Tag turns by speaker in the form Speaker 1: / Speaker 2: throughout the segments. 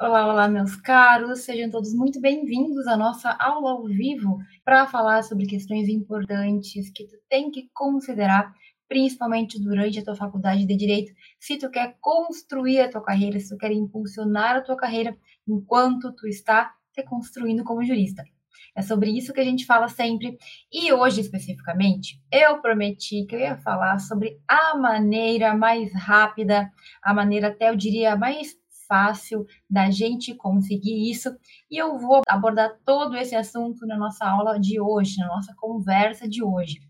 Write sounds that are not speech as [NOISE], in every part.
Speaker 1: Olá, olá, meus caros, sejam todos muito bem-vindos à nossa aula ao vivo para falar sobre questões importantes que tu tem que considerar, principalmente durante a tua faculdade de direito, se tu quer construir a tua carreira, se tu quer impulsionar a tua carreira enquanto tu está se construindo como jurista. É sobre isso que a gente fala sempre. E hoje, especificamente, eu prometi que eu ia falar sobre a maneira mais rápida, a maneira até eu diria mais fácil da gente conseguir isso. E eu vou abordar todo esse assunto na nossa aula de hoje, na nossa conversa de hoje.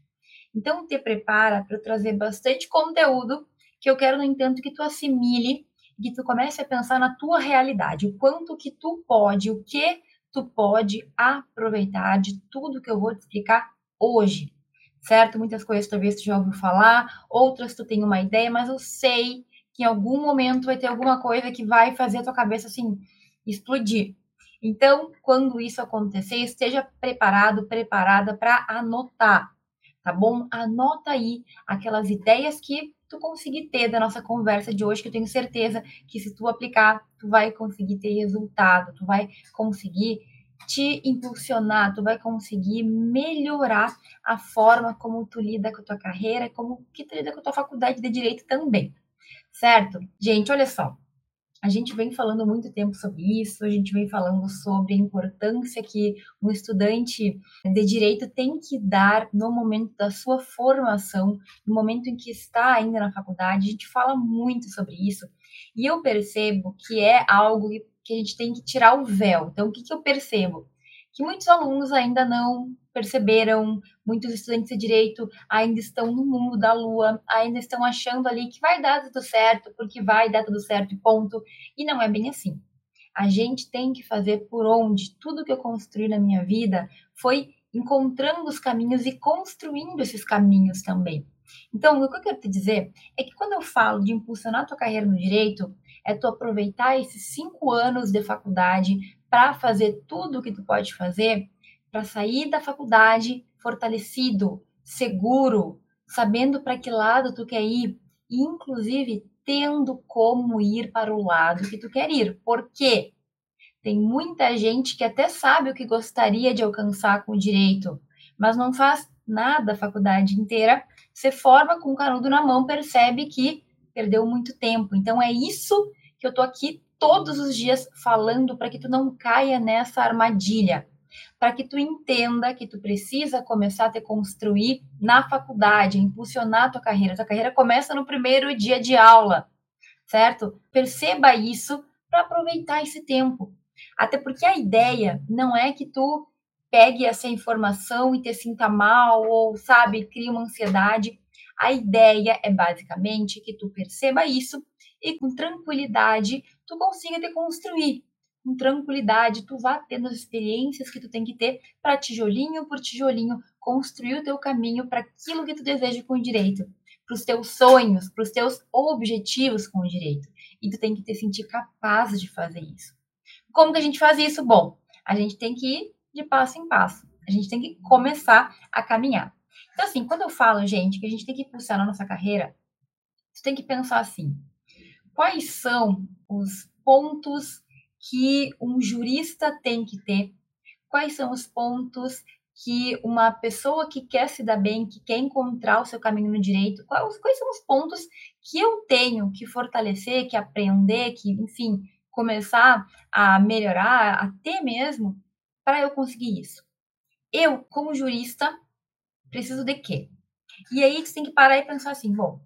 Speaker 1: Então, te prepara para trazer bastante conteúdo que eu quero, no entanto, que tu assimile, que tu comece a pensar na tua realidade, o quanto que tu pode, o que tu pode aproveitar de tudo que eu vou te explicar hoje, certo? Muitas coisas talvez tu já ouviu falar, outras tu tem uma ideia, mas eu sei que em algum momento vai ter alguma coisa que vai fazer a tua cabeça assim explodir. Então, quando isso acontecer, esteja preparado, preparada para anotar, tá bom? Anota aí aquelas ideias que tu conseguir ter da nossa conversa de hoje, que eu tenho certeza que se tu aplicar, tu vai conseguir ter resultado, tu vai conseguir te impulsionar, tu vai conseguir melhorar a forma como tu lida com a tua carreira, como que tu lida com a tua faculdade de direito também certo? Gente, olha só. A gente vem falando muito tempo sobre isso, a gente vem falando sobre a importância que um estudante de direito tem que dar no momento da sua formação, no momento em que está ainda na faculdade. A gente fala muito sobre isso e eu percebo que é algo que a gente tem que tirar o véu. Então, o que, que eu percebo? Que muitos alunos ainda não perceberam, muitos estudantes de direito ainda estão no mundo da lua, ainda estão achando ali que vai dar tudo certo, porque vai dar tudo certo ponto. E não é bem assim. A gente tem que fazer por onde tudo que eu construí na minha vida foi encontrando os caminhos e construindo esses caminhos também. Então, o que eu quero te dizer é que quando eu falo de impulsionar a tua carreira no direito, é tu aproveitar esses cinco anos de faculdade para fazer tudo o que tu pode fazer para sair da faculdade fortalecido, seguro, sabendo para que lado tu quer ir e inclusive tendo como ir para o lado que tu quer ir. Por quê? Tem muita gente que até sabe o que gostaria de alcançar com o direito, mas não faz nada a faculdade inteira, se forma com o canudo na mão, percebe que perdeu muito tempo. Então é isso que eu tô aqui todos os dias falando para que tu não caia nessa armadilha para que tu entenda que tu precisa começar a te construir na faculdade, impulsionar a tua carreira. Tua carreira começa no primeiro dia de aula, certo? Perceba isso para aproveitar esse tempo. Até porque a ideia não é que tu pegue essa informação e te sinta mal ou, sabe, crie uma ansiedade. A ideia é basicamente que tu perceba isso e com tranquilidade tu consiga te construir com tranquilidade, tu vá tendo as experiências que tu tem que ter para tijolinho por tijolinho construir o teu caminho para aquilo que tu deseja com o direito, para os teus sonhos, para os teus objetivos com o direito. E tu tem que te sentir capaz de fazer isso. Como que a gente faz isso? Bom, a gente tem que ir de passo em passo. A gente tem que começar a caminhar. Então, assim, quando eu falo, gente, que a gente tem que pulsar na nossa carreira, tu tem que pensar assim: quais são os pontos que um jurista tem que ter? Quais são os pontos que uma pessoa que quer se dar bem, que quer encontrar o seu caminho no direito, quais, quais são os pontos que eu tenho que fortalecer, que aprender, que, enfim, começar a melhorar, até mesmo, para eu conseguir isso? Eu, como jurista, preciso de quê? E aí você tem que parar e pensar assim, bom, o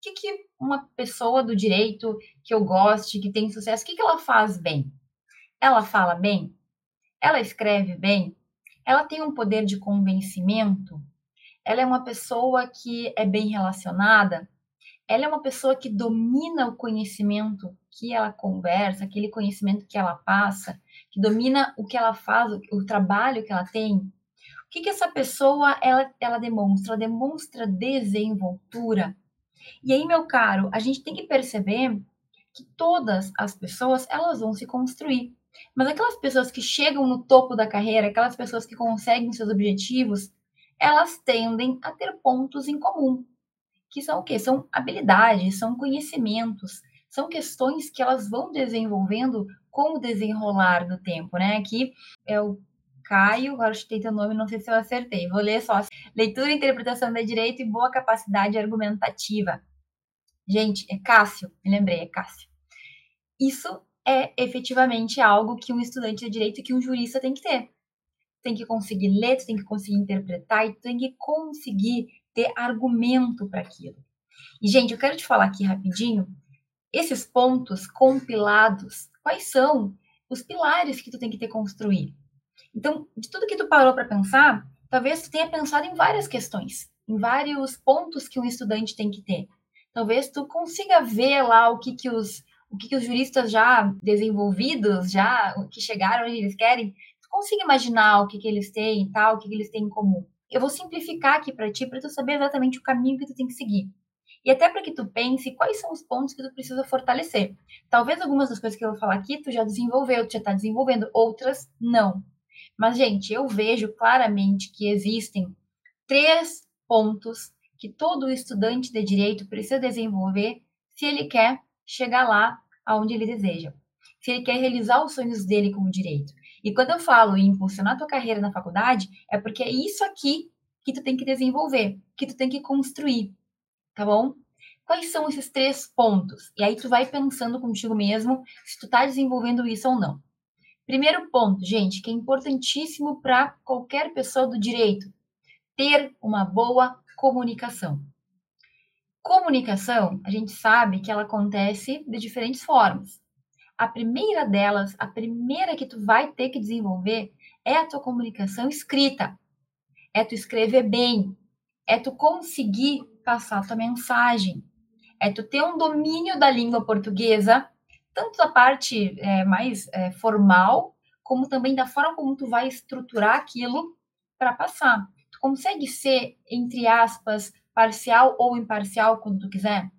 Speaker 1: que, que uma pessoa do direito que eu goste, que tem sucesso, o que, que ela faz bem? Ela fala bem? Ela escreve bem? Ela tem um poder de convencimento? Ela é uma pessoa que é bem relacionada? Ela é uma pessoa que domina o conhecimento que ela conversa, aquele conhecimento que ela passa, que domina o que ela faz, o trabalho que ela tem? O que, que essa pessoa ela, ela demonstra? Ela demonstra desenvoltura. E aí, meu caro, a gente tem que perceber que todas as pessoas elas vão se construir. Mas aquelas pessoas que chegam no topo da carreira, aquelas pessoas que conseguem seus objetivos, elas tendem a ter pontos em comum, que são o quê? São habilidades, são conhecimentos, são questões que elas vão desenvolvendo com o desenrolar do tempo, né? Aqui é o Caio, agora chutei teu nome, não sei se eu acertei. Vou ler só. Leitura interpretação de direito e boa capacidade argumentativa. Gente, é Cássio, me lembrei, é Cássio. Isso é efetivamente algo que um estudante de direito, que um jurista tem que ter. Tem que conseguir ler, tem que conseguir interpretar e tem que conseguir ter argumento para aquilo. E, gente, eu quero te falar aqui rapidinho, esses pontos compilados, quais são os pilares que tu tem que ter construir? Então, de tudo que tu parou para pensar, talvez tu tenha pensado em várias questões, em vários pontos que um estudante tem que ter. Talvez tu consiga ver lá o que, que os o que, que os juristas já desenvolvidos, já que chegaram onde eles querem, tu consiga imaginar o que, que eles têm e tal, o que, que eles têm em comum. Eu vou simplificar aqui para ti, para tu saber exatamente o caminho que tu tem que seguir. E até para que tu pense quais são os pontos que tu precisa fortalecer. Talvez algumas das coisas que eu vou falar aqui tu já desenvolveu, tu já está desenvolvendo, outras não. Mas, gente, eu vejo claramente que existem três pontos que todo estudante de direito precisa desenvolver se ele quer chegar lá aonde ele deseja. Se ele quer realizar os sonhos dele com o direito. E quando eu falo em impulsionar tua carreira na faculdade, é porque é isso aqui que tu tem que desenvolver, que tu tem que construir, tá bom? Quais são esses três pontos? E aí tu vai pensando contigo mesmo se tu tá desenvolvendo isso ou não. Primeiro ponto, gente, que é importantíssimo para qualquer pessoa do direito, ter uma boa comunicação. Comunicação, a gente sabe que ela acontece de diferentes formas. A primeira delas, a primeira que tu vai ter que desenvolver é a tua comunicação escrita. É tu escrever bem, é tu conseguir passar a tua mensagem, é tu ter um domínio da língua portuguesa tanto da parte é, mais é, formal, como também da forma como tu vai estruturar aquilo para passar. Tu consegue ser, entre aspas, parcial ou imparcial quando tu quiser?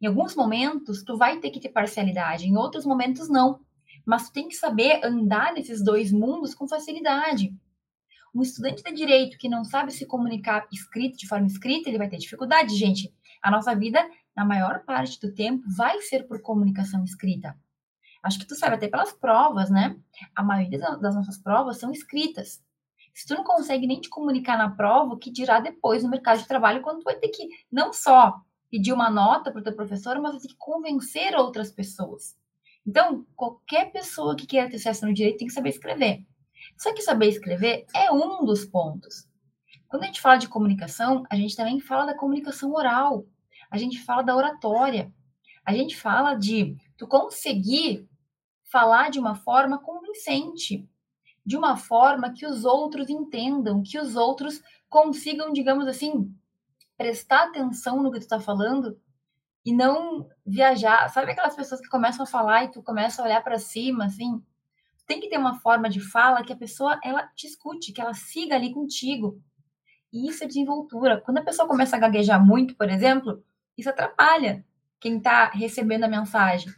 Speaker 1: Em alguns momentos, tu vai ter que ter parcialidade, em outros momentos, não. Mas tu tem que saber andar nesses dois mundos com facilidade. Um estudante de direito que não sabe se comunicar escrito, de forma escrita, ele vai ter dificuldade, gente. A nossa vida na maior parte do tempo, vai ser por comunicação escrita. Acho que tu sabe até pelas provas, né? A maioria das nossas provas são escritas. Se tu não consegue nem te comunicar na prova, o que dirá depois no mercado de trabalho, quando tu vai ter que não só pedir uma nota para o teu professor, mas vai ter que convencer outras pessoas. Então, qualquer pessoa que queira ter sucesso no direito tem que saber escrever. Só que saber escrever é um dos pontos. Quando a gente fala de comunicação, a gente também fala da comunicação oral a gente fala da oratória, a gente fala de tu conseguir falar de uma forma convincente, de uma forma que os outros entendam, que os outros consigam, digamos assim, prestar atenção no que tu está falando e não viajar. Sabe aquelas pessoas que começam a falar e tu começa a olhar para cima, assim? Tem que ter uma forma de fala que a pessoa ela te escute, que ela siga ali contigo. E isso é desenvoltura. Quando a pessoa começa a gaguejar muito, por exemplo, isso atrapalha quem está recebendo a mensagem.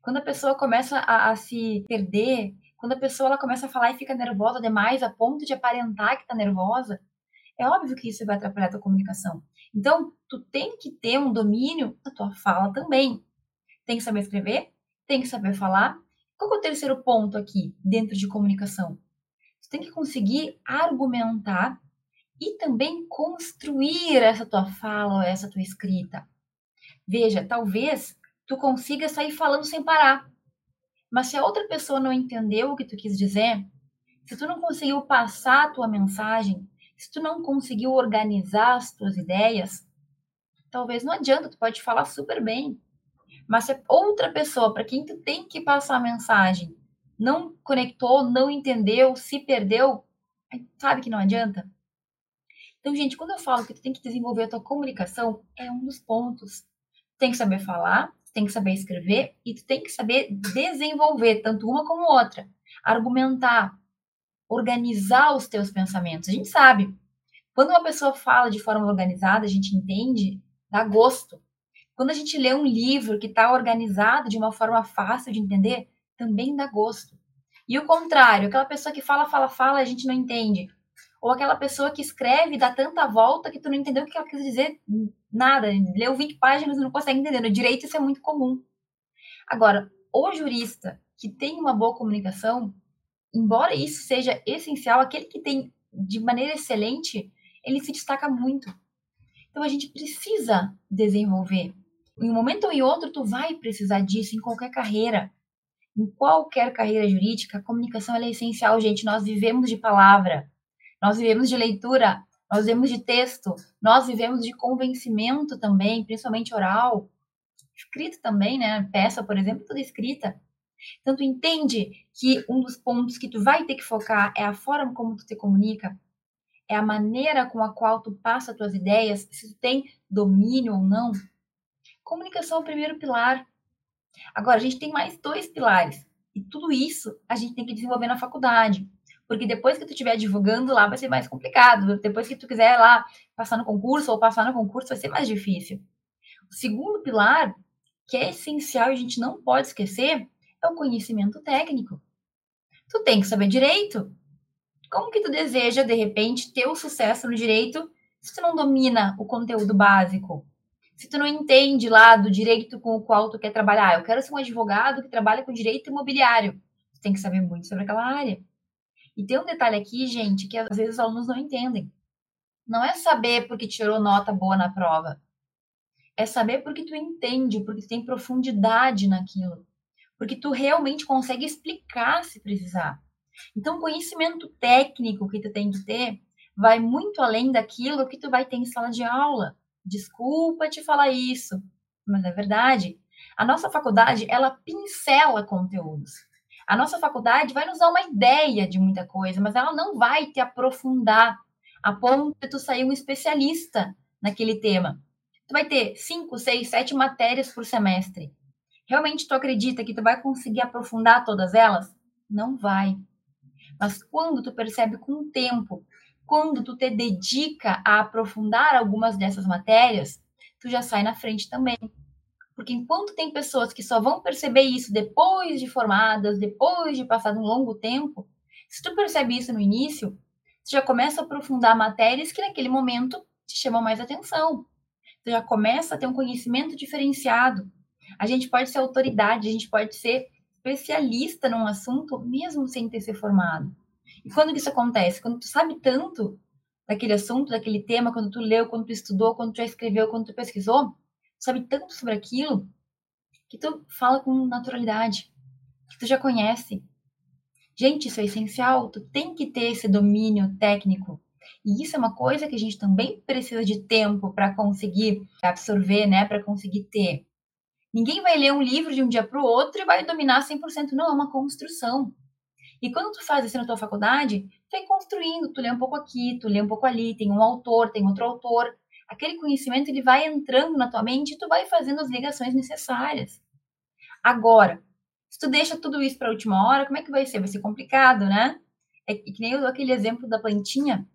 Speaker 1: Quando a pessoa começa a, a, se perder, quando a pessoa ela começa a falar e fica nervosa demais a ponto de aparentar que está nervosa, é óbvio que isso vai atrapalhar a tua comunicação. Então, tu tem que ter um domínio da tua fala também. Tem que saber escrever, tem que saber falar. Qual é o terceiro ponto aqui, dentro de comunicação? Tu tem que conseguir argumentar e também construir essa tua fala essa tua escrita. Veja, talvez tu consiga sair falando sem parar, mas se a outra pessoa não entendeu o que tu quis dizer, se tu não conseguiu passar a tua mensagem, se tu não conseguiu organizar as tuas ideias, talvez não adianta, tu pode falar super bem. Mas se outra pessoa para quem tu tem que passar a mensagem não conectou, não entendeu, se perdeu, sabe que não adianta? Então, gente, quando eu falo que tu tem que desenvolver a tua comunicação, é um dos pontos. Tu tem que saber falar, tu tem que saber escrever e tu tem que saber desenvolver tanto uma como outra, argumentar, organizar os teus pensamentos. A gente sabe, quando uma pessoa fala de forma organizada, a gente entende, dá gosto. Quando a gente lê um livro que está organizado de uma forma fácil de entender, também dá gosto. E o contrário, aquela pessoa que fala, fala, fala, a gente não entende. Ou aquela pessoa que escreve e dá tanta volta que tu não entendeu o que ela quis dizer nada. Leu 20 páginas e não consegue entender. No direito isso é muito comum. Agora, o jurista que tem uma boa comunicação, embora isso seja essencial, aquele que tem de maneira excelente, ele se destaca muito. Então a gente precisa desenvolver. Em um momento ou em outro, tu vai precisar disso em qualquer carreira. Em qualquer carreira jurídica, a comunicação é essencial, gente. Nós vivemos de palavra, nós vivemos de leitura, nós vivemos de texto, nós vivemos de convencimento também, principalmente oral, escrito também, né? Peça, por exemplo, toda escrita. Então, tu entende que um dos pontos que tu vai ter que focar é a forma como tu te comunica, é a maneira com a qual tu passa tuas ideias, se tu tem domínio ou não. Comunicação é o primeiro pilar. Agora, a gente tem mais dois pilares. E tudo isso a gente tem que desenvolver na faculdade. Porque depois que tu estiver divulgando lá, vai ser mais complicado. Depois que tu quiser lá passar no concurso ou passar no concurso, vai ser mais difícil. O segundo pilar, que é essencial e a gente não pode esquecer, é o conhecimento técnico. Tu tem que saber direito. Como que tu deseja, de repente, ter o sucesso no direito se tu não domina o conteúdo básico? Se tu não entende lá do direito com o qual tu quer trabalhar? Eu quero ser um advogado que trabalha com direito imobiliário. Tu tem que saber muito sobre aquela área. E tem um detalhe aqui, gente, que às vezes os alunos não entendem. Não é saber porque tirou nota boa na prova. É saber porque tu entende, porque tu tem profundidade naquilo. Porque tu realmente consegue explicar se precisar. Então, o conhecimento técnico que tu tem que ter vai muito além daquilo que tu vai ter em sala de aula. Desculpa te falar isso, mas é verdade. A nossa faculdade, ela pincela conteúdos. A nossa faculdade vai nos dar uma ideia de muita coisa, mas ela não vai te aprofundar a ponto de tu sair um especialista naquele tema. Tu vai ter cinco, seis, sete matérias por semestre. Realmente tu acredita que tu vai conseguir aprofundar todas elas? Não vai. Mas quando tu percebe com o tempo, quando tu te dedica a aprofundar algumas dessas matérias, tu já sai na frente também. Porque enquanto tem pessoas que só vão perceber isso depois de formadas, depois de passado um longo tempo, se tu percebe isso no início, tu já começa a aprofundar matérias que naquele momento te chamam mais atenção. Tu já começa a ter um conhecimento diferenciado. A gente pode ser autoridade, a gente pode ser especialista num assunto mesmo sem ter se formado. E quando isso acontece? Quando tu sabe tanto daquele assunto, daquele tema, quando tu leu, quando tu estudou, quando tu já escreveu, quando tu pesquisou, sabe tanto sobre aquilo que tu fala com naturalidade, que tu já conhece. Gente, isso é essencial, tu tem que ter esse domínio técnico. E isso é uma coisa que a gente também precisa de tempo para conseguir absorver, né, para conseguir ter. Ninguém vai ler um livro de um dia para o outro e vai dominar 100%. Não, é uma construção. E quando tu faz isso na tua faculdade, tu vai construindo, tu lê um pouco aqui, tu lê um pouco ali, tem um autor, tem outro autor. Aquele conhecimento ele vai entrando na tua mente e tu vai fazendo as ligações necessárias. Agora, se tu deixa tudo isso para a última hora, como é que vai ser? Vai ser complicado, né? É que nem eu dou aquele exemplo da plantinha,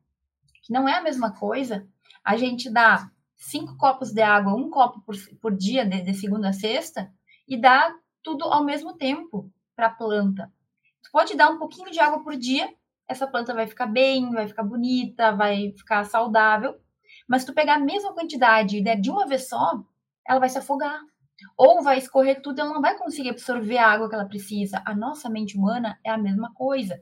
Speaker 1: que não é a mesma coisa. A gente dá cinco copos de água, um copo por, por dia, de, de segunda a sexta, e dá tudo ao mesmo tempo para a planta. Tu pode dar um pouquinho de água por dia, essa planta vai ficar bem, vai ficar bonita, vai ficar saudável. Mas se tu pegar a mesma quantidade e der de uma vez só, ela vai se afogar. Ou vai escorrer tudo, ela não vai conseguir absorver a água que ela precisa. A nossa mente humana é a mesma coisa.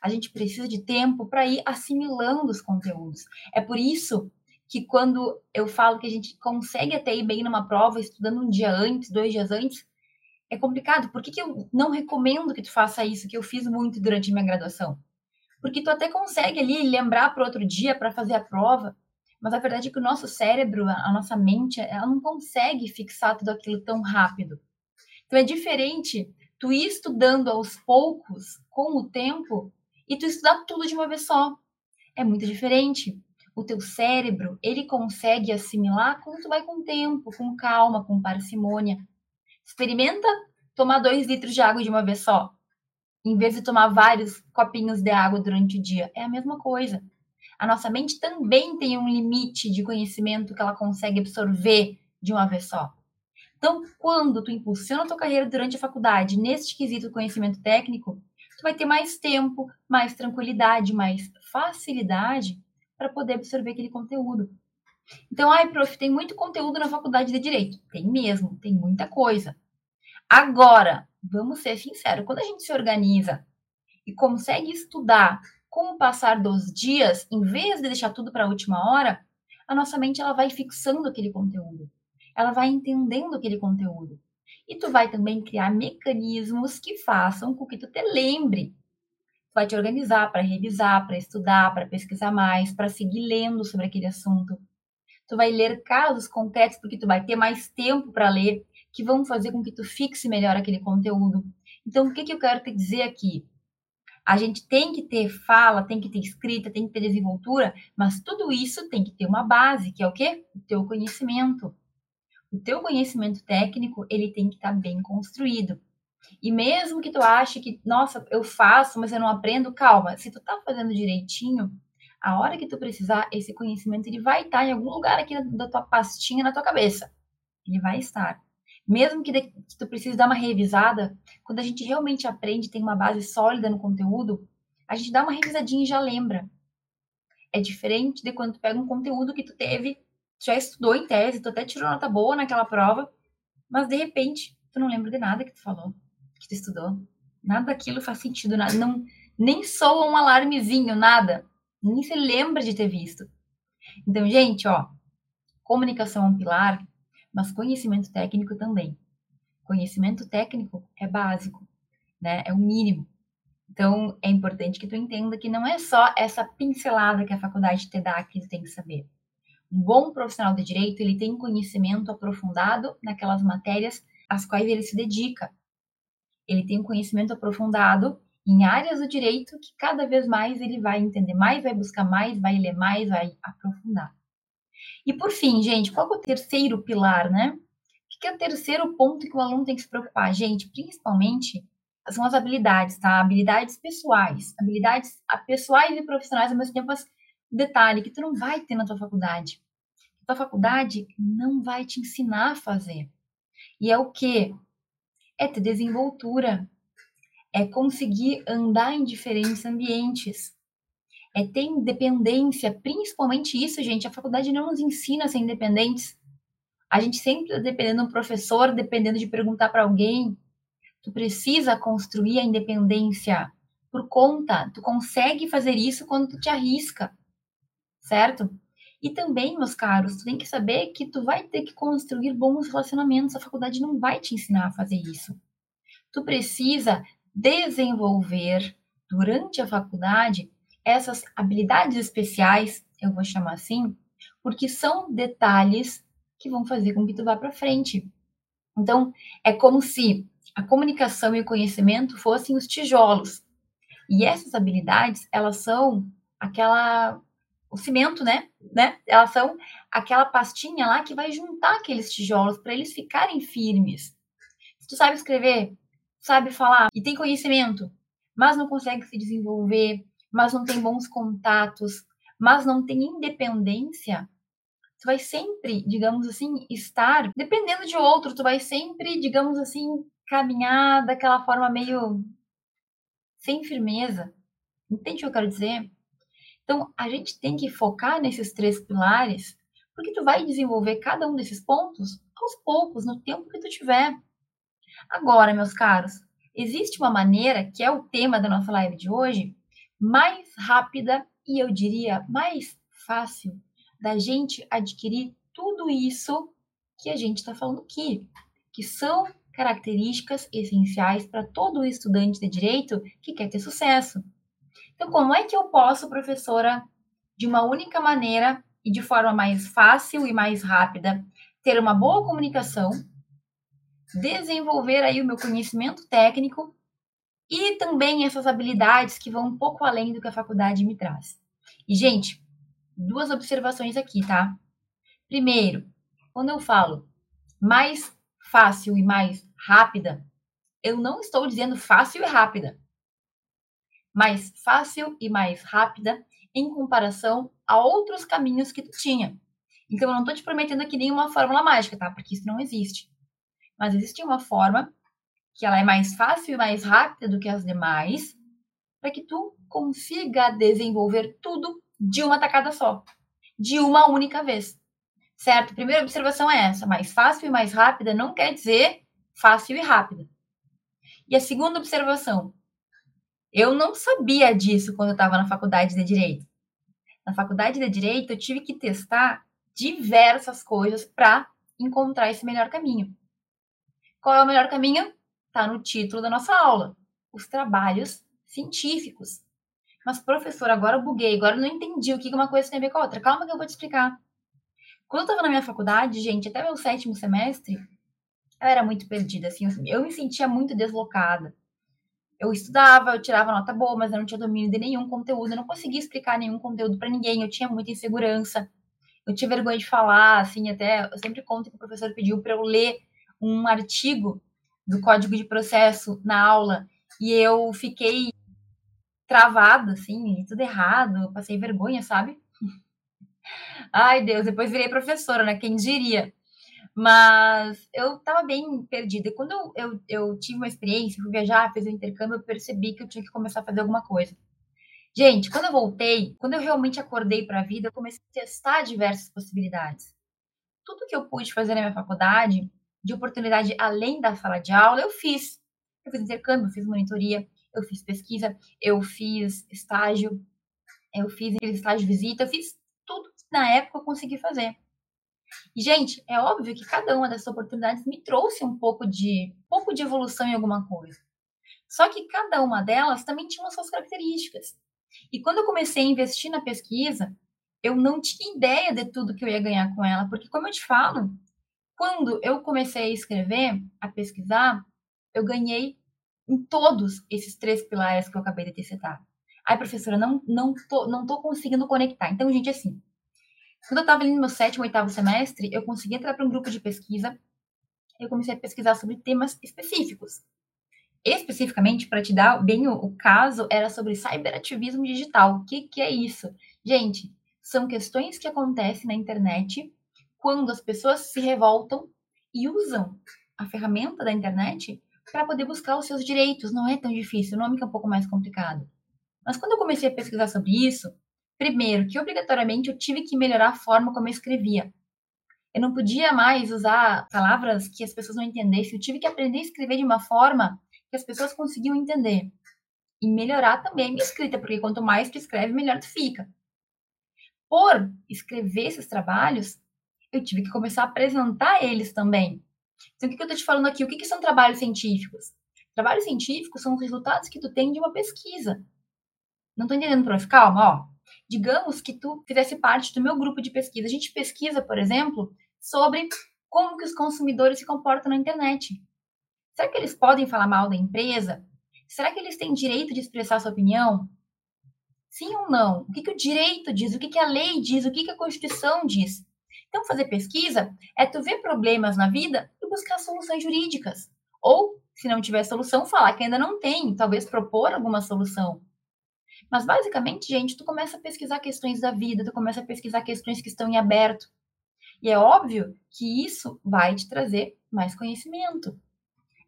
Speaker 1: A gente precisa de tempo para ir assimilando os conteúdos. É por isso que quando eu falo que a gente consegue até ir bem numa prova, estudando um dia antes, dois dias antes, é complicado. Por que, que eu não recomendo que tu faça isso, que eu fiz muito durante minha graduação? Porque tu até consegue ali lembrar para outro dia para fazer a prova, mas a verdade é que o nosso cérebro, a nossa mente, ela não consegue fixar tudo aquilo tão rápido. Então é diferente tu ir estudando aos poucos, com o tempo, e tu estudar tudo de uma vez só. É muito diferente o teu cérebro, ele consegue assimilar quando tu vai com tempo, com calma, com parcimônia. Experimenta tomar dois litros de água de uma vez só, em vez de tomar vários copinhos de água durante o dia. É a mesma coisa. A nossa mente também tem um limite de conhecimento que ela consegue absorver de uma vez só. Então, quando tu impulsiona a tua carreira durante a faculdade, nesse quesito conhecimento técnico, tu vai ter mais tempo, mais tranquilidade, mais facilidade para poder absorver aquele conteúdo. Então, ai, prof, tem muito conteúdo na faculdade de direito. Tem mesmo, tem muita coisa. Agora, vamos ser sinceros, quando a gente se organiza e consegue estudar com o passar dos dias, em vez de deixar tudo para a última hora, a nossa mente ela vai fixando aquele conteúdo. Ela vai entendendo aquele conteúdo. E tu vai também criar mecanismos que façam com que tu te lembre. Tu vai te organizar para revisar, para estudar, para pesquisar mais, para seguir lendo sobre aquele assunto. Tu vai ler casos concretos porque tu vai ter mais tempo para ler, que vão fazer com que tu fixe melhor aquele conteúdo. Então, o que, que eu quero te dizer aqui? A gente tem que ter fala, tem que ter escrita, tem que ter desenvoltura, mas tudo isso tem que ter uma base, que é o quê? O teu conhecimento. O teu conhecimento técnico, ele tem que estar tá bem construído. E mesmo que tu ache que, nossa, eu faço, mas eu não aprendo, calma. Se tu tá fazendo direitinho, a hora que tu precisar, esse conhecimento ele vai estar tá em algum lugar aqui da tua pastinha na tua cabeça. Ele vai estar mesmo que, de, que tu precise dar uma revisada, quando a gente realmente aprende, tem uma base sólida no conteúdo, a gente dá uma revisadinha e já lembra. É diferente de quando tu pega um conteúdo que tu teve, tu já estudou em tese, tu até tirou nota boa naquela prova, mas de repente tu não lembra de nada que tu falou, que tu estudou. Nada daquilo faz sentido, nada, não, nem soa um alarmezinho, nada. Nem se lembra de ter visto. Então, gente, ó, comunicação é um pilar mas conhecimento técnico também. Conhecimento técnico é básico, né? É o mínimo. Então, é importante que tu entenda que não é só essa pincelada que a faculdade te dá que tu tem que saber. Um bom profissional de direito, ele tem conhecimento aprofundado naquelas matérias às quais ele se dedica. Ele tem um conhecimento aprofundado em áreas do direito que cada vez mais ele vai entender mais, vai buscar mais, vai ler mais, vai aprofundar. E por fim, gente, qual é o terceiro pilar, né? O que é o terceiro ponto que o aluno tem que se preocupar? Gente, principalmente são as habilidades, tá? Habilidades pessoais. Habilidades pessoais e profissionais ao mesmo tempo. Mas detalhe que tu não vai ter na tua faculdade. A tua faculdade não vai te ensinar a fazer. E é o quê? É ter desenvoltura. É conseguir andar em diferentes ambientes é ter independência, principalmente isso, gente, a faculdade não nos ensina a ser independentes. A gente sempre está dependendo de um professor, dependendo de perguntar para alguém. Tu precisa construir a independência por conta. Tu consegue fazer isso quando tu te arrisca, certo? E também, meus caros, tu tem que saber que tu vai ter que construir bons relacionamentos. A faculdade não vai te ensinar a fazer isso. Tu precisa desenvolver durante a faculdade essas habilidades especiais, eu vou chamar assim, porque são detalhes que vão fazer com que tu vá para frente. Então, é como se a comunicação e o conhecimento fossem os tijolos. E essas habilidades, elas são aquela o cimento, né? né? Elas são aquela pastinha lá que vai juntar aqueles tijolos para eles ficarem firmes. Se tu sabe escrever, sabe falar e tem conhecimento, mas não consegue se desenvolver, mas não tem bons contatos, mas não tem independência, tu vai sempre, digamos assim, estar dependendo de outro, tu vai sempre, digamos assim, caminhar daquela forma meio sem firmeza. Entende o que eu quero dizer? Então, a gente tem que focar nesses três pilares, porque tu vai desenvolver cada um desses pontos aos poucos, no tempo que tu tiver. Agora, meus caros, existe uma maneira, que é o tema da nossa live de hoje, mais rápida e eu diria mais fácil da gente adquirir tudo isso que a gente está falando aqui, que são características essenciais para todo estudante de direito que quer ter sucesso. Então, como é que eu posso, professora, de uma única maneira e de forma mais fácil e mais rápida, ter uma boa comunicação, desenvolver aí o meu conhecimento técnico e também essas habilidades que vão um pouco além do que a faculdade me traz. E, gente, duas observações aqui, tá? Primeiro, quando eu falo mais fácil e mais rápida, eu não estou dizendo fácil e rápida, mas fácil e mais rápida em comparação a outros caminhos que tu tinha. Então, eu não estou te prometendo aqui nenhuma fórmula mágica, tá? Porque isso não existe. Mas existe uma forma que ela é mais fácil e mais rápida do que as demais, para que tu consiga desenvolver tudo de uma tacada só, de uma única vez. Certo? Primeira observação é essa: mais fácil e mais rápida não quer dizer fácil e rápida. E a segunda observação, eu não sabia disso quando eu estava na faculdade de Direito. Na faculdade de Direito, eu tive que testar diversas coisas para encontrar esse melhor caminho. Qual é o melhor caminho? Está no título da nossa aula: os trabalhos científicos. Mas, professor, agora eu buguei, agora eu não entendi o que uma coisa tem a ver com a outra. Calma que eu vou te explicar. Quando eu estava na minha faculdade, gente, até meu sétimo semestre, eu era muito perdida, assim, eu me sentia muito deslocada. Eu estudava, eu tirava nota boa, mas eu não tinha domínio de nenhum conteúdo, eu não conseguia explicar nenhum conteúdo para ninguém, eu tinha muita insegurança, eu tinha vergonha de falar, assim, até eu sempre conto que o professor pediu para eu ler um artigo do Código de Processo na aula e eu fiquei travada, assim, tudo errado, passei vergonha, sabe? Ai, Deus, depois virei professora, né? Quem diria? Mas eu estava bem perdida. Quando eu, eu, eu, tive uma experiência, fui viajar, fiz um intercâmbio, eu percebi que eu tinha que começar a fazer alguma coisa. Gente, quando eu voltei, quando eu realmente acordei para a vida, eu comecei a testar diversas possibilidades. Tudo que eu pude fazer na minha faculdade, de oportunidade além da sala de aula, eu fiz. Eu fiz intercâmbio, eu fiz monitoria, eu fiz pesquisa, eu fiz estágio, eu fiz aquele estágio visita, eu fiz tudo que na época eu consegui fazer. E, gente, é óbvio que cada uma dessas oportunidades me trouxe um pouco de, um pouco de evolução em alguma coisa. Só que cada uma delas também tinha suas características. E quando eu comecei a investir na pesquisa, eu não tinha ideia de tudo que eu ia ganhar com ela, porque, como eu te falo, quando eu comecei a escrever, a pesquisar, eu ganhei em todos esses três pilares que eu acabei de te citar. Ai, professora, não, não, tô, não tô conseguindo conectar. Então, gente, assim, quando eu estava ali no meu sétimo, oitavo semestre, eu consegui entrar para um grupo de pesquisa. Eu comecei a pesquisar sobre temas específicos. Especificamente, para te dar bem o, o, caso, era sobre cyberativismo digital. O que, que é isso? Gente, são questões que acontecem na internet quando as pessoas se revoltam e usam a ferramenta da internet para poder buscar os seus direitos. Não é tão difícil, o nome é um pouco mais complicado. Mas quando eu comecei a pesquisar sobre isso, primeiro, que obrigatoriamente eu tive que melhorar a forma como eu escrevia. Eu não podia mais usar palavras que as pessoas não entendessem. Eu tive que aprender a escrever de uma forma que as pessoas conseguiam entender. E melhorar também a minha escrita, porque quanto mais tu escreve, melhor tu fica. Por escrever esses trabalhos, eu tive que começar a apresentar eles também. Então, o que eu estou te falando aqui? O que, que são trabalhos científicos? Trabalhos científicos são os resultados que tu tem de uma pesquisa. Não estou entendendo, prof. Calma, ó. Digamos que tu fizesse parte do meu grupo de pesquisa. A gente pesquisa, por exemplo, sobre como que os consumidores se comportam na internet. Será que eles podem falar mal da empresa? Será que eles têm direito de expressar sua opinião? Sim ou não? O que, que o direito diz? O que, que a lei diz? O que, que a Constituição diz? Então, fazer pesquisa é tu ver problemas na vida e buscar soluções jurídicas. Ou, se não tiver solução, falar que ainda não tem, talvez propor alguma solução. Mas, basicamente, gente, tu começa a pesquisar questões da vida, tu começa a pesquisar questões que estão em aberto. E é óbvio que isso vai te trazer mais conhecimento.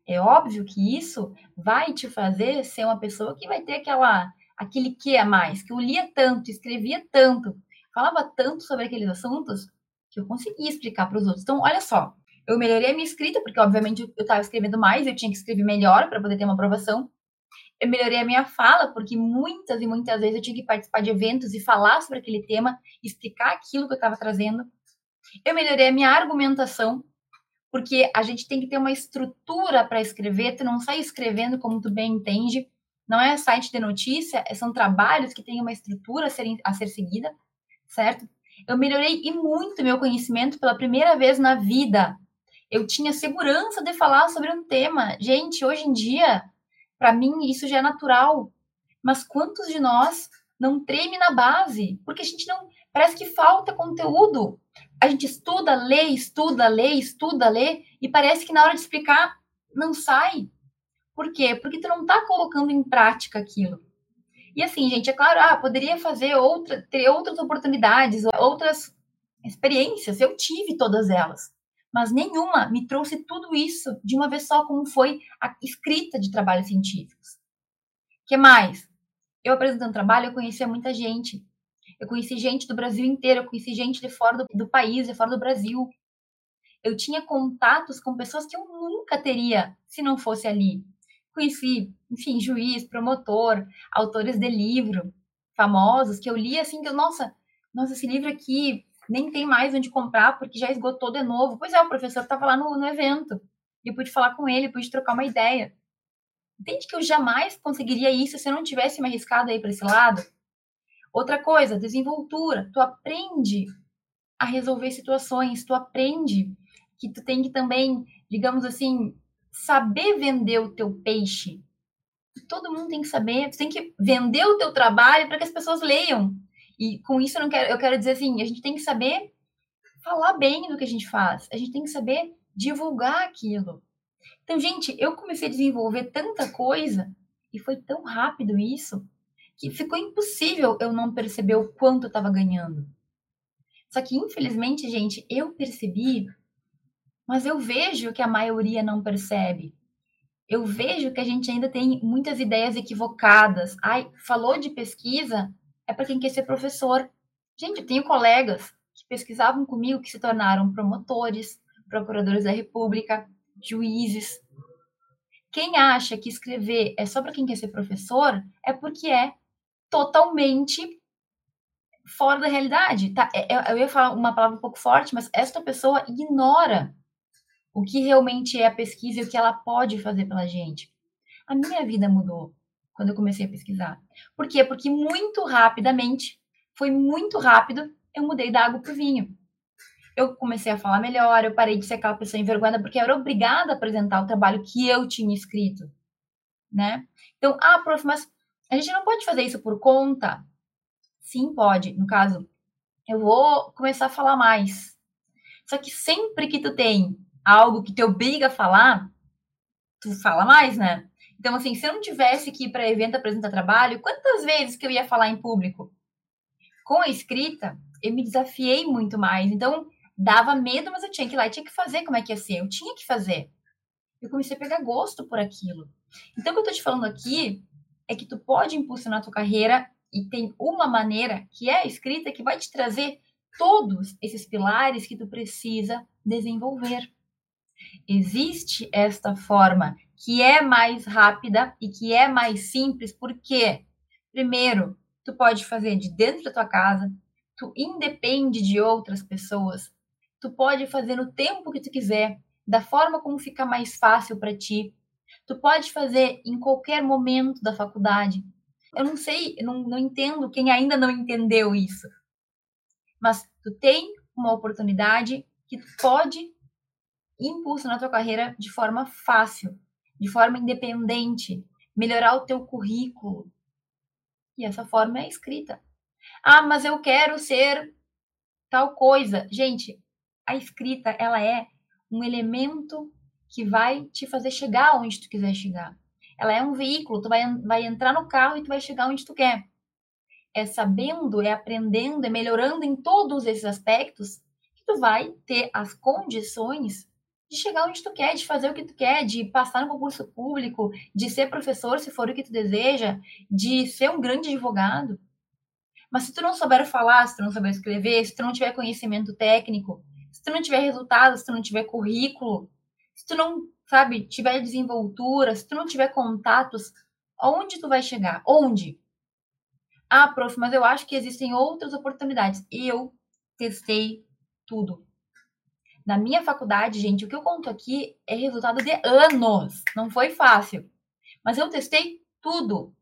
Speaker 1: É óbvio que isso vai te fazer ser uma pessoa que vai ter aquela aquele que a mais, que eu lia tanto, escrevia tanto, falava tanto sobre aqueles assuntos, que eu consegui explicar para os outros. Então, olha só, eu melhorei a minha escrita, porque obviamente eu estava escrevendo mais, eu tinha que escrever melhor para poder ter uma aprovação. Eu melhorei a minha fala, porque muitas e muitas vezes eu tinha que participar de eventos e falar sobre aquele tema, explicar aquilo que eu estava trazendo. Eu melhorei a minha argumentação, porque a gente tem que ter uma estrutura para escrever, tu não sai escrevendo como tu bem entende. Não é site de notícia, são trabalhos que têm uma estrutura a ser, a ser seguida, certo? Eu melhorei e muito meu conhecimento pela primeira vez na vida. Eu tinha segurança de falar sobre um tema. Gente, hoje em dia, para mim, isso já é natural. Mas quantos de nós não treme na base? Porque a gente não. Parece que falta conteúdo. A gente estuda, lê, estuda, lê, estuda, lê, e parece que na hora de explicar não sai. Por quê? Porque tu não está colocando em prática aquilo. E assim, gente, é claro, ah, poderia fazer outra, ter outras oportunidades, outras experiências. Eu tive todas elas, mas nenhuma me trouxe tudo isso de uma vez só, como foi a escrita de trabalhos científicos. que mais? Eu apresentando trabalho, eu conhecia muita gente. Eu conheci gente do Brasil inteiro, eu conheci gente de fora do, do país, de fora do Brasil. Eu tinha contatos com pessoas que eu nunca teria se não fosse ali. Conheci, enfim, juiz, promotor, autores de livro famosos que eu li assim, que eu, nossa, nossa, esse livro aqui nem tem mais onde comprar porque já esgotou de novo. Pois é, o professor estava lá no, no evento. E eu pude falar com ele, pude trocar uma ideia. Entende que eu jamais conseguiria isso se eu não tivesse me arriscado aí para esse lado? Outra coisa, desenvoltura. Tu aprende a resolver situações, tu aprende que tu tem que também, digamos assim, saber vender o teu peixe. Todo mundo tem que saber, tem que vender o teu trabalho para que as pessoas leiam. E com isso eu quero, eu quero dizer assim, a gente tem que saber falar bem do que a gente faz. A gente tem que saber divulgar aquilo. Então, gente, eu comecei a desenvolver tanta coisa e foi tão rápido isso que ficou impossível eu não perceber o quanto eu estava ganhando. Só que, infelizmente, gente, eu percebi, mas eu vejo que a maioria não percebe. Eu vejo que a gente ainda tem muitas ideias equivocadas. Ai, falou de pesquisa, é para quem quer ser professor. Gente, eu tenho colegas que pesquisavam comigo que se tornaram promotores, procuradores da República, juízes. Quem acha que escrever é só para quem quer ser professor é porque é totalmente fora da realidade. Tá? É, é, eu ia falar uma palavra um pouco forte, mas esta pessoa ignora o que realmente é a pesquisa e o que ela pode fazer pela gente. A minha vida mudou quando eu comecei a pesquisar. Por quê? Porque muito rapidamente, foi muito rápido, eu mudei da água para o vinho eu comecei a falar melhor, eu parei de ser aquela pessoa envergonhada, porque eu era obrigada a apresentar o trabalho que eu tinha escrito, né? Então, ah, prof, mas a gente não pode fazer isso por conta? Sim, pode. No caso, eu vou começar a falar mais. Só que sempre que tu tem algo que te obriga a falar, tu fala mais, né? Então, assim, se eu não tivesse que ir para evento apresentar trabalho, quantas vezes que eu ia falar em público? Com a escrita, eu me desafiei muito mais. Então, dava medo, mas eu tinha que ir lá e tinha que fazer como é que ia ser. Eu tinha que fazer. Eu comecei a pegar gosto por aquilo. Então, o que eu tô te falando aqui é que tu pode impulsionar a tua carreira e tem uma maneira que é a escrita que vai te trazer todos esses pilares que tu precisa desenvolver. Existe esta forma que é mais rápida e que é mais simples, porque primeiro, tu pode fazer de dentro da tua casa, tu independe de outras pessoas, tu pode fazer no tempo que tu quiser, da forma como fica mais fácil para ti. Tu pode fazer em qualquer momento da faculdade. Eu não sei, eu não, não entendo quem ainda não entendeu isso. Mas tu tem uma oportunidade que tu pode impulsionar tua carreira de forma fácil, de forma independente, melhorar o teu currículo. E essa forma é escrita. Ah, mas eu quero ser tal coisa. Gente, a escrita ela é um elemento que vai te fazer chegar onde tu quiser chegar. Ela é um veículo, tu vai, vai entrar no carro e tu vai chegar onde tu quer. É sabendo, é aprendendo, é melhorando em todos esses aspectos que tu vai ter as condições de chegar onde tu quer, de fazer o que tu quer, de passar no concurso público, de ser professor se for o que tu deseja, de ser um grande advogado. Mas se tu não souber falar, se tu não souber escrever, se tu não tiver conhecimento técnico, se tu não tiver resultado, se tu não tiver currículo, se tu não, sabe, tiver desenvoltura, se tu não tiver contatos, onde tu vai chegar? Onde? Ah, prof, mas eu acho que existem outras oportunidades. Eu testei tudo. Na minha faculdade, gente, o que eu conto aqui é resultado de anos. Não foi fácil. Mas eu testei tudo.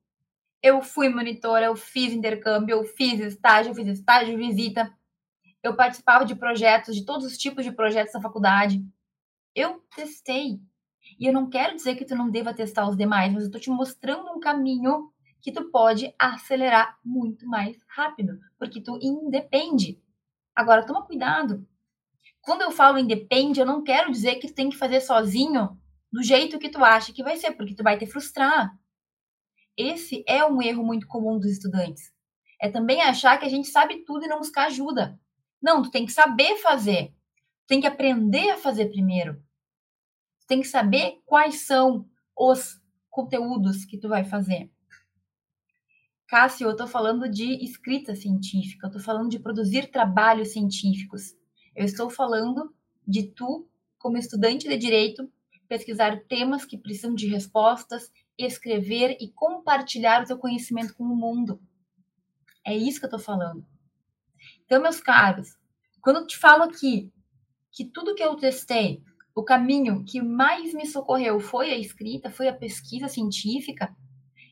Speaker 1: Eu fui monitora, eu fiz intercâmbio, eu fiz estágio, eu fiz estágio, visita eu participava de projetos, de todos os tipos de projetos da faculdade. Eu testei. E eu não quero dizer que tu não deva testar os demais, mas eu estou te mostrando um caminho que tu pode acelerar muito mais rápido, porque tu independe. Agora, toma cuidado. Quando eu falo independe, eu não quero dizer que tu tem que fazer sozinho do jeito que tu acha que vai ser, porque tu vai te frustrar. Esse é um erro muito comum dos estudantes. É também achar que a gente sabe tudo e não buscar ajuda. Não, tu tem que saber fazer. Tu tem que aprender a fazer primeiro. Tu tem que saber quais são os conteúdos que tu vai fazer. Cássio, eu estou falando de escrita científica, eu estou falando de produzir trabalhos científicos. Eu estou falando de tu como estudante de direito, pesquisar temas que precisam de respostas, escrever e compartilhar o seu conhecimento com o mundo. É isso que eu estou falando. Então, meus caros, quando eu te falo aqui que tudo que eu testei, o caminho que mais me socorreu foi a escrita, foi a pesquisa científica,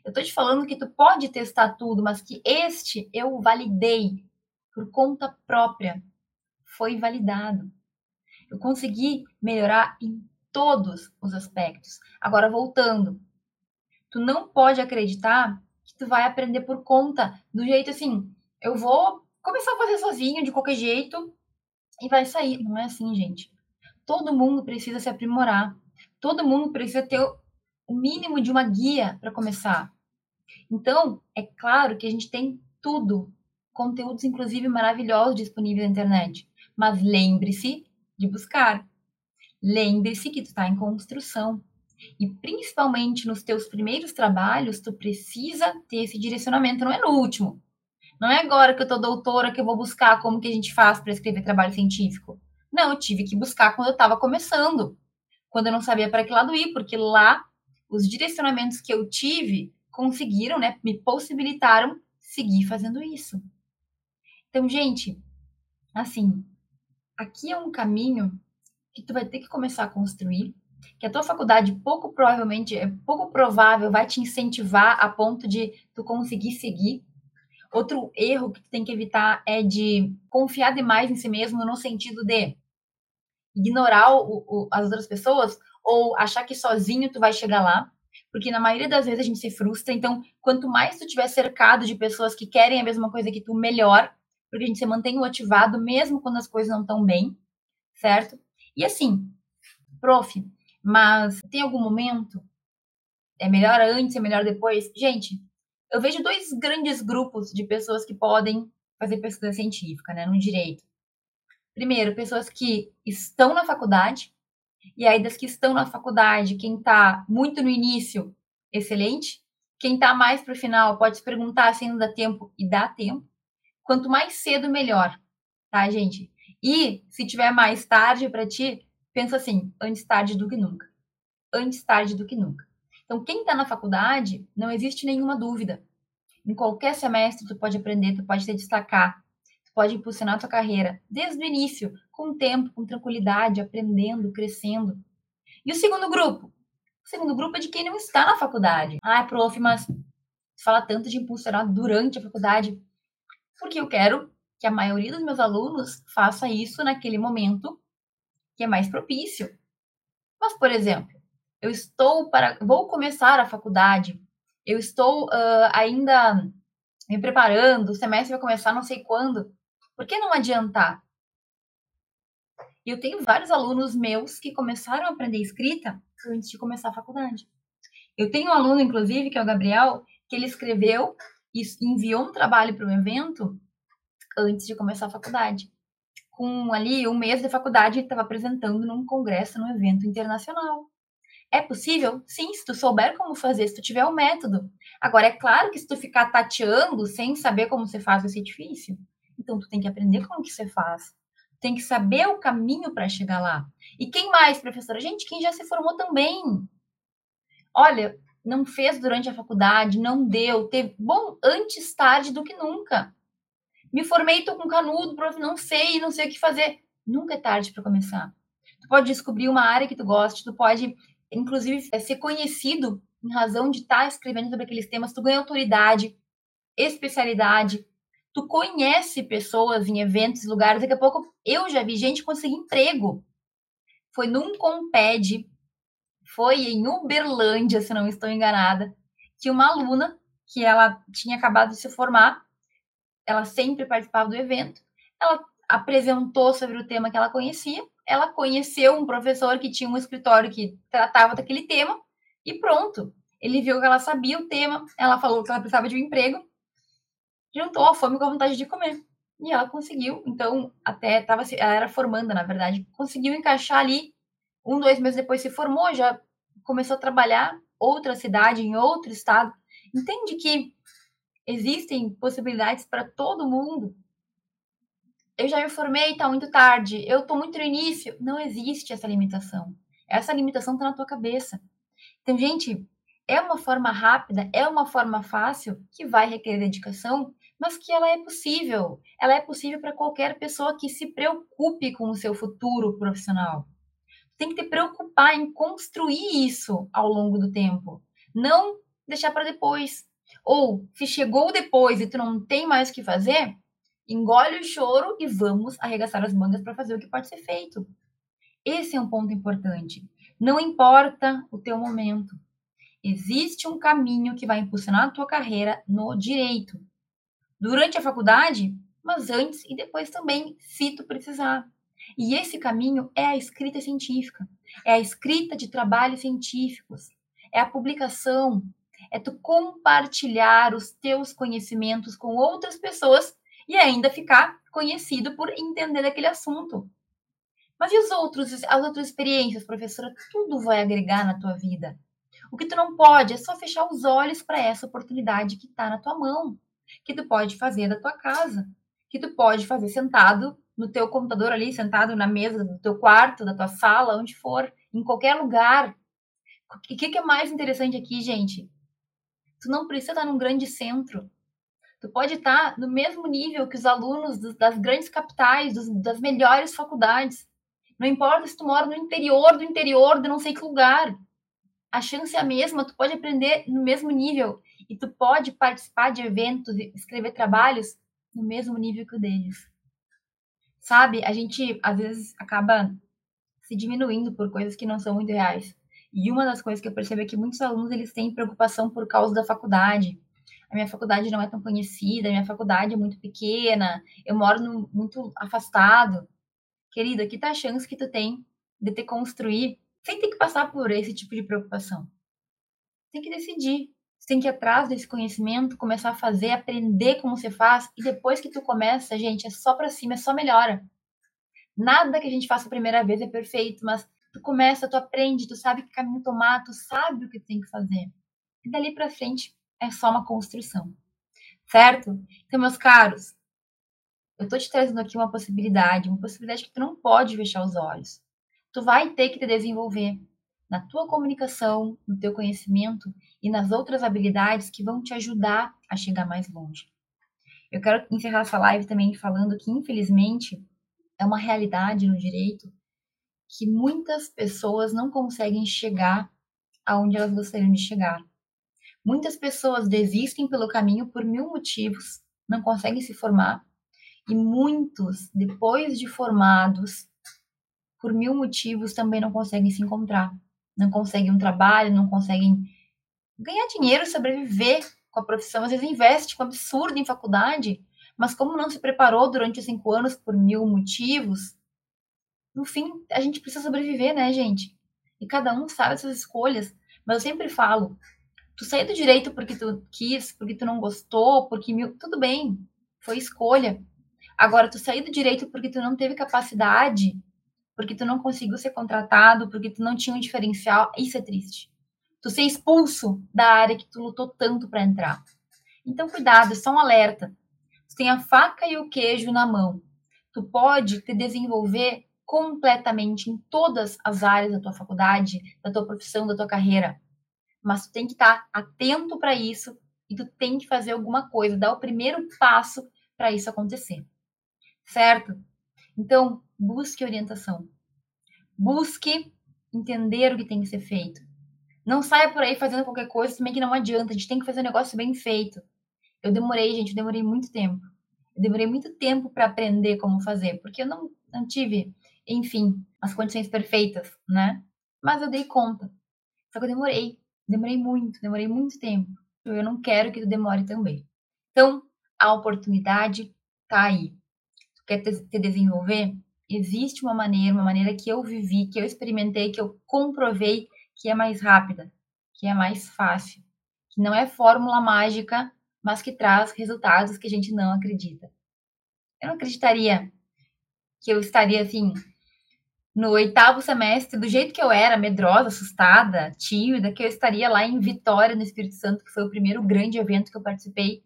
Speaker 1: eu estou te falando que tu pode testar tudo, mas que este eu validei por conta própria. Foi validado. Eu consegui melhorar em todos os aspectos. Agora, voltando, tu não pode acreditar que tu vai aprender por conta do jeito assim, eu vou começar a fazer sozinho, de qualquer jeito, e vai sair. Não é assim, gente. Todo mundo precisa se aprimorar. Todo mundo precisa ter o mínimo de uma guia para começar. Então, é claro que a gente tem tudo, conteúdos inclusive maravilhosos disponíveis na internet. Mas lembre-se de buscar. Lembre-se que tu está em construção. E principalmente nos teus primeiros trabalhos, tu precisa ter esse direcionamento, não é no último. Não é agora que eu tô doutora que eu vou buscar como que a gente faz para escrever trabalho científico. Não, eu tive que buscar quando eu estava começando, quando eu não sabia para que lado ir, porque lá os direcionamentos que eu tive conseguiram, né, me possibilitaram seguir fazendo isso. Então, gente, assim, aqui é um caminho que tu vai ter que começar a construir, que a tua faculdade pouco provavelmente, é pouco provável vai te incentivar a ponto de tu conseguir seguir. Outro erro que tu tem que evitar é de confiar demais em si mesmo no sentido de ignorar o, o, as outras pessoas ou achar que sozinho tu vai chegar lá porque na maioria das vezes a gente se frustra. Então, quanto mais tu tiver cercado de pessoas que querem a mesma coisa que tu, melhor, porque a gente se mantém motivado mesmo quando as coisas não estão bem, certo? E assim, prof, mas tem algum momento? É melhor antes, é melhor depois? Gente, eu vejo dois grandes grupos de pessoas que podem fazer pesquisa científica, né, no direito. Primeiro, pessoas que estão na faculdade e aí, das que estão na faculdade, quem está muito no início, excelente. Quem está mais para o final, pode se perguntar se ainda dá tempo e dá tempo. Quanto mais cedo, melhor, tá, gente? E se tiver mais tarde para ti, pensa assim: antes tarde do que nunca. Antes tarde do que nunca. Então, quem está na faculdade, não existe nenhuma dúvida. Em qualquer semestre, tu pode aprender, tu pode se destacar, tu pode impulsionar a tua carreira desde o início, com tempo, com tranquilidade, aprendendo, crescendo. E o segundo grupo? O segundo grupo é de quem não está na faculdade. Ah, prof, mas você fala tanto de impulsionar durante a faculdade. Porque eu quero que a maioria dos meus alunos faça isso naquele momento que é mais propício. Mas, por exemplo, eu estou para. Vou começar a faculdade, eu estou uh, ainda me preparando, o semestre vai começar não sei quando. Por que não adiantar? Eu tenho vários alunos meus que começaram a aprender escrita antes de começar a faculdade. Eu tenho um aluno, inclusive, que é o Gabriel, que ele escreveu e enviou um trabalho para um evento antes de começar a faculdade. Com ali um mês de faculdade, ele estava apresentando num congresso, num evento internacional. É possível? Sim, se tu souber como fazer, se tu tiver o um método. Agora, é claro que se tu ficar tateando sem saber como você faz, vai ser difícil. Então, tu tem que aprender como que você faz tem que saber o caminho para chegar lá. E quem mais, professora? Gente, quem já se formou também. Olha, não fez durante a faculdade, não deu, teve. Bom, antes tarde do que nunca. Me formei, tô com canudo, prof, não sei, não sei o que fazer. Nunca é tarde para começar. Tu pode descobrir uma área que tu goste, tu pode, inclusive, é, ser conhecido em razão de estar tá escrevendo sobre aqueles temas, tu ganha autoridade, especialidade, tu conhece pessoas em eventos, lugares, daqui a pouco eu já vi gente conseguir emprego. Foi num Comped, foi em Uberlândia, se não estou enganada, que uma aluna, que ela tinha acabado de se formar, ela sempre participava do evento, ela apresentou sobre o tema que ela conhecia, ela conheceu um professor que tinha um escritório que tratava daquele tema, e pronto. Ele viu que ela sabia o tema, ela falou que ela precisava de um emprego, juntou a fome com a vontade de comer. E ela conseguiu, então, até tava, ela era formanda, na verdade, conseguiu encaixar ali. Um, dois meses depois se formou, já começou a trabalhar outra cidade, em outro estado. Entende que existem possibilidades para todo mundo. eu já me formei, tá muito tarde, eu tô muito no início. Não existe essa limitação. Essa limitação tá na tua cabeça. Então, gente, é uma forma rápida, é uma forma fácil que vai requerer dedicação, mas que ela é possível. Ela é possível para qualquer pessoa que se preocupe com o seu futuro profissional. Tem que te preocupar em construir isso ao longo do tempo, não deixar para depois. Ou se chegou depois e tu não tem mais o que fazer, engole o choro e vamos arregaçar as mangas para fazer o que pode ser feito. Esse é um ponto importante. Não importa o teu momento. Existe um caminho que vai impulsionar a tua carreira no direito durante a faculdade, mas antes e depois também, se tu precisar. E esse caminho é a escrita científica, é a escrita de trabalhos científicos, é a publicação, é tu compartilhar os teus conhecimentos com outras pessoas e ainda ficar conhecido por entender aquele assunto. Mas e os outros, as outras experiências, professora? Tudo vai agregar na tua vida. O que tu não pode é só fechar os olhos para essa oportunidade que está na tua mão que tu pode fazer da tua casa, que tu pode fazer sentado no teu computador ali, sentado na mesa do teu quarto, da tua sala, onde for, em qualquer lugar. O que, que é mais interessante aqui, gente? Tu não precisa estar num grande centro. Tu pode estar no mesmo nível que os alunos das grandes capitais, das melhores faculdades. Não importa se tu mora no interior do interior de não sei que lugar. A chance é a mesma, tu pode aprender no mesmo nível e tu pode participar de eventos escrever trabalhos no mesmo nível que o deles. Sabe, a gente às vezes acaba se diminuindo por coisas que não são muito reais. E uma das coisas que eu percebo é que muitos alunos eles têm preocupação por causa da faculdade. A minha faculdade não é tão conhecida, a minha faculdade é muito pequena, eu moro no, muito afastado. Querido, aqui tá a chance que tu tem de te construir sem ter que passar por esse tipo de preocupação. Tem que decidir tem que ir atrás desse conhecimento, começar a fazer, aprender como você faz, e depois que tu começa, gente, é só para cima, é só melhora. Nada que a gente faça a primeira vez é perfeito, mas tu começa, tu aprende, tu sabe que caminho tomar, tu sabe o que tem que fazer. E dali para frente é só uma construção. Certo? Então, meus caros, eu tô te trazendo aqui uma possibilidade, uma possibilidade que tu não pode fechar os olhos. Tu vai ter que te desenvolver na tua comunicação, no teu conhecimento e nas outras habilidades que vão te ajudar a chegar mais longe. Eu quero encerrar essa live também falando que, infelizmente, é uma realidade no direito que muitas pessoas não conseguem chegar aonde elas gostariam de chegar. Muitas pessoas desistem pelo caminho por mil motivos, não conseguem se formar, e muitos, depois de formados, por mil motivos, também não conseguem se encontrar não conseguem um trabalho, não conseguem ganhar dinheiro, sobreviver com a profissão. Às vezes investe com absurdo em faculdade, mas como não se preparou durante cinco anos por mil motivos, no fim a gente precisa sobreviver, né, gente? E cada um sabe as suas escolhas. Mas eu sempre falo, tu sair do direito porque tu quis, porque tu não gostou, porque mil... tudo bem, foi escolha. Agora, tu sair do direito porque tu não teve capacidade porque tu não conseguiu ser contratado, porque tu não tinha um diferencial, isso é triste. Tu ser expulso da área que tu lutou tanto para entrar. Então, cuidado, é só um alerta. Tu tem a faca e o queijo na mão. Tu pode te desenvolver completamente em todas as áreas da tua faculdade, da tua profissão, da tua carreira. Mas tu tem que estar atento para isso e tu tem que fazer alguma coisa, dar o primeiro passo para isso acontecer. Certo? Então, busque orientação. Busque entender o que tem que ser feito. Não saia por aí fazendo qualquer coisa também que não adianta. A gente tem que fazer um negócio bem feito. Eu demorei, gente, eu demorei muito tempo. Eu demorei muito tempo para aprender como fazer, porque eu não, não tive, enfim, as condições perfeitas, né? Mas eu dei conta. Só que eu demorei. Demorei muito, demorei muito tempo. Eu não quero que tu demore também. Então, a oportunidade tá aí. Quer te, te desenvolver? existe uma maneira, uma maneira que eu vivi, que eu experimentei, que eu comprovei que é mais rápida, que é mais fácil, que não é fórmula mágica, mas que traz resultados que a gente não acredita. Eu não acreditaria que eu estaria assim no oitavo semestre, do jeito que eu era, medrosa, assustada, tímida, que eu estaria lá em Vitória, no Espírito Santo, que foi o primeiro grande evento que eu participei,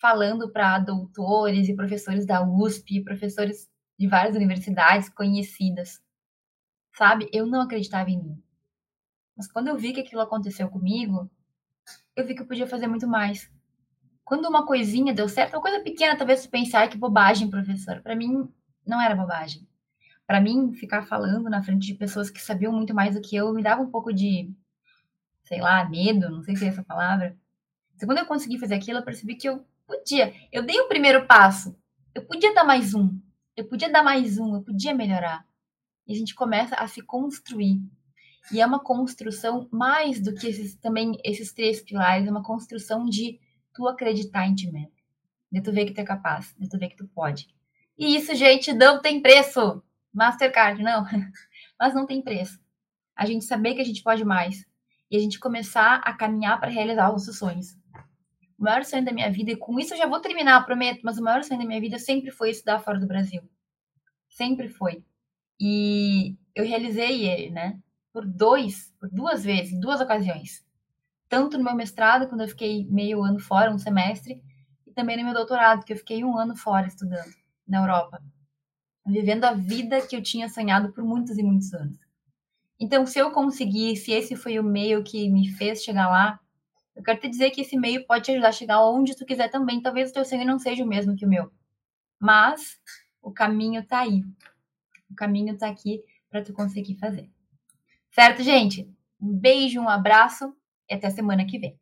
Speaker 1: falando para doutores e professores da USP, professores de várias universidades conhecidas. Sabe? Eu não acreditava em mim. Mas quando eu vi que aquilo aconteceu comigo, eu vi que eu podia fazer muito mais. Quando uma coisinha deu certo, uma coisa pequena, talvez você pensar que bobagem, professor. Para mim, não era bobagem. Para mim, ficar falando na frente de pessoas que sabiam muito mais do que eu me dava um pouco de, sei lá, medo, não sei se é essa palavra. Então, quando eu consegui fazer aquilo, eu percebi que eu podia. Eu dei o primeiro passo. Eu podia dar mais um. Eu podia dar mais um. Eu podia melhorar. E a gente começa a se construir. E é uma construção mais do que esses, também esses três pilares, é uma construção de tu acreditar em ti mesmo. De tu ver que tu é capaz, de tu ver que tu pode. E isso, gente, não tem preço. Mastercard, não. [LAUGHS] Mas não tem preço. A gente saber que a gente pode mais. E a gente começar a caminhar para realizar os nossos sonhos. O maior sonho da minha vida, e com isso eu já vou terminar, prometo, mas o maior sonho da minha vida sempre foi estudar fora do Brasil. Sempre foi. E eu realizei ele, né? Por dois, por duas vezes, duas ocasiões tanto no meu mestrado, quando eu fiquei meio ano fora, um semestre, e também no meu doutorado, que eu fiquei um ano fora estudando na Europa, vivendo a vida que eu tinha sonhado por muitos e muitos anos. Então, se eu conseguir, se esse foi o meio que me fez chegar lá, eu quero te dizer que esse meio pode te ajudar a chegar onde tu quiser também. Talvez o teu sonho não seja o mesmo que o meu, mas o caminho tá aí. O caminho tá aqui para tu conseguir fazer. Certo, gente? Um beijo, um abraço e até semana que vem.